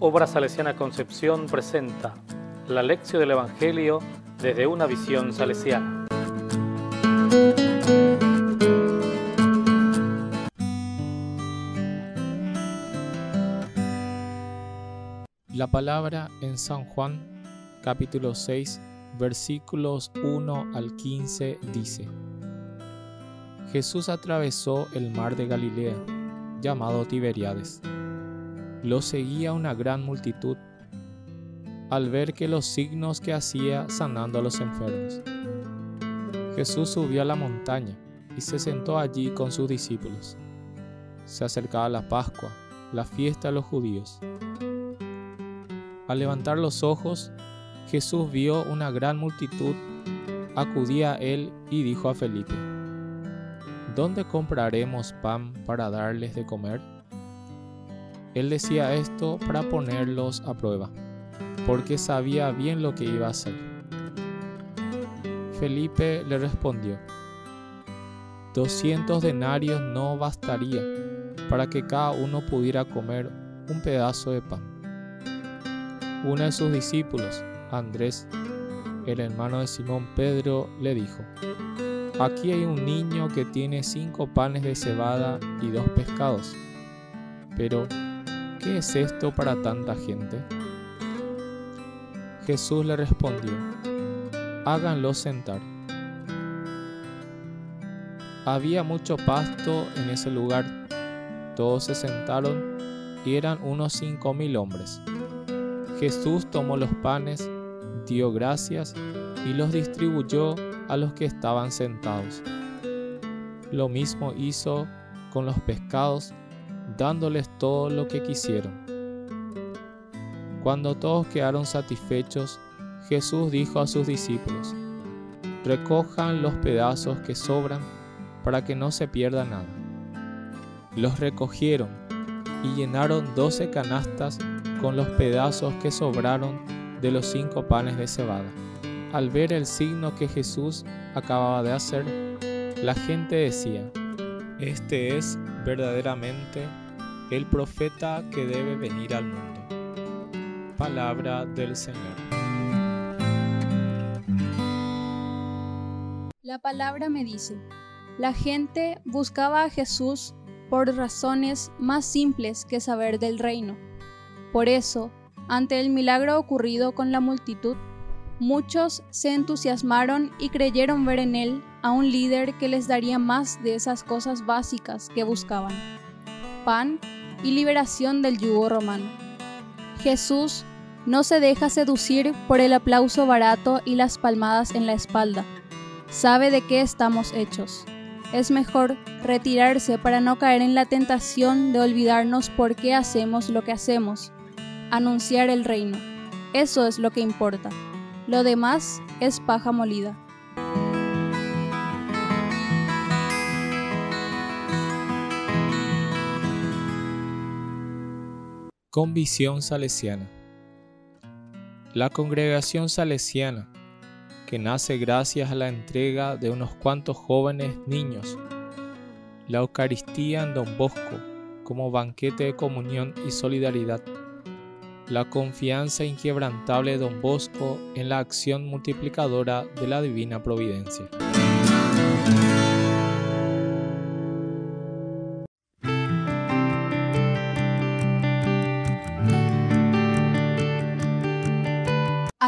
Obra Salesiana Concepción presenta la lección del Evangelio desde una visión salesiana. La palabra en San Juan capítulo 6 versículos 1 al 15 dice, Jesús atravesó el mar de Galilea, llamado Tiberiades. Lo seguía una gran multitud al ver que los signos que hacía sanando a los enfermos. Jesús subió a la montaña y se sentó allí con sus discípulos. Se acercaba la Pascua, la fiesta de los judíos. Al levantar los ojos, Jesús vio una gran multitud, acudía a él y dijo a Felipe, ¿Dónde compraremos pan para darles de comer? Él decía esto para ponerlos a prueba, porque sabía bien lo que iba a hacer. Felipe le respondió, Doscientos denarios no bastaría para que cada uno pudiera comer un pedazo de pan uno de sus discípulos, Andrés, el hermano de Simón Pedro, le dijo, Aquí hay un niño que tiene cinco panes de cebada y dos pescados. Pero, ¿qué es esto para tanta gente? Jesús le respondió, háganlo sentar. Había mucho pasto en ese lugar. Todos se sentaron y eran unos cinco mil hombres. Jesús tomó los panes, dio gracias y los distribuyó a los que estaban sentados. Lo mismo hizo con los pescados, dándoles todo lo que quisieron. Cuando todos quedaron satisfechos, Jesús dijo a sus discípulos, recojan los pedazos que sobran para que no se pierda nada. Los recogieron y llenaron doce canastas con los pedazos que sobraron de los cinco panes de cebada. Al ver el signo que Jesús acababa de hacer, la gente decía, este es verdaderamente el profeta que debe venir al mundo. Palabra del Señor. La palabra me dice, la gente buscaba a Jesús por razones más simples que saber del reino por eso, ante el milagro ocurrido con la multitud, muchos se entusiasmaron y creyeron ver en él a un líder que les daría más de esas cosas básicas que buscaban, pan y liberación del yugo romano. Jesús no se deja seducir por el aplauso barato y las palmadas en la espalda. Sabe de qué estamos hechos. Es mejor retirarse para no caer en la tentación de olvidarnos por qué hacemos lo que hacemos anunciar el reino. Eso es lo que importa. Lo demás es paja molida. Con visión salesiana. La congregación salesiana, que nace gracias a la entrega de unos cuantos jóvenes niños, la Eucaristía en Don Bosco como banquete de comunión y solidaridad la confianza inquebrantable de Don Bosco en la acción multiplicadora de la Divina Providencia.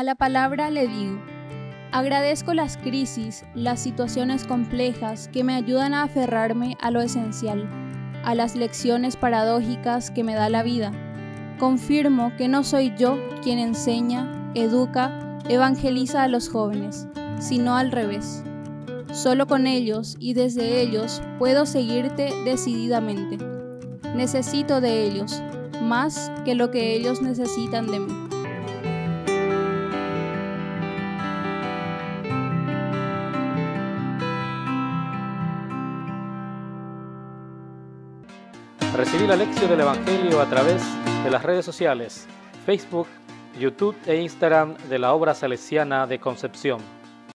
A la palabra le digo, agradezco las crisis, las situaciones complejas que me ayudan a aferrarme a lo esencial, a las lecciones paradójicas que me da la vida confirmo que no soy yo quien enseña, educa, evangeliza a los jóvenes, sino al revés. Solo con ellos y desde ellos puedo seguirte decididamente. Necesito de ellos, más que lo que ellos necesitan de mí. Recibí la lección del Evangelio a través de las redes sociales, Facebook, YouTube e Instagram de la obra salesiana de Concepción.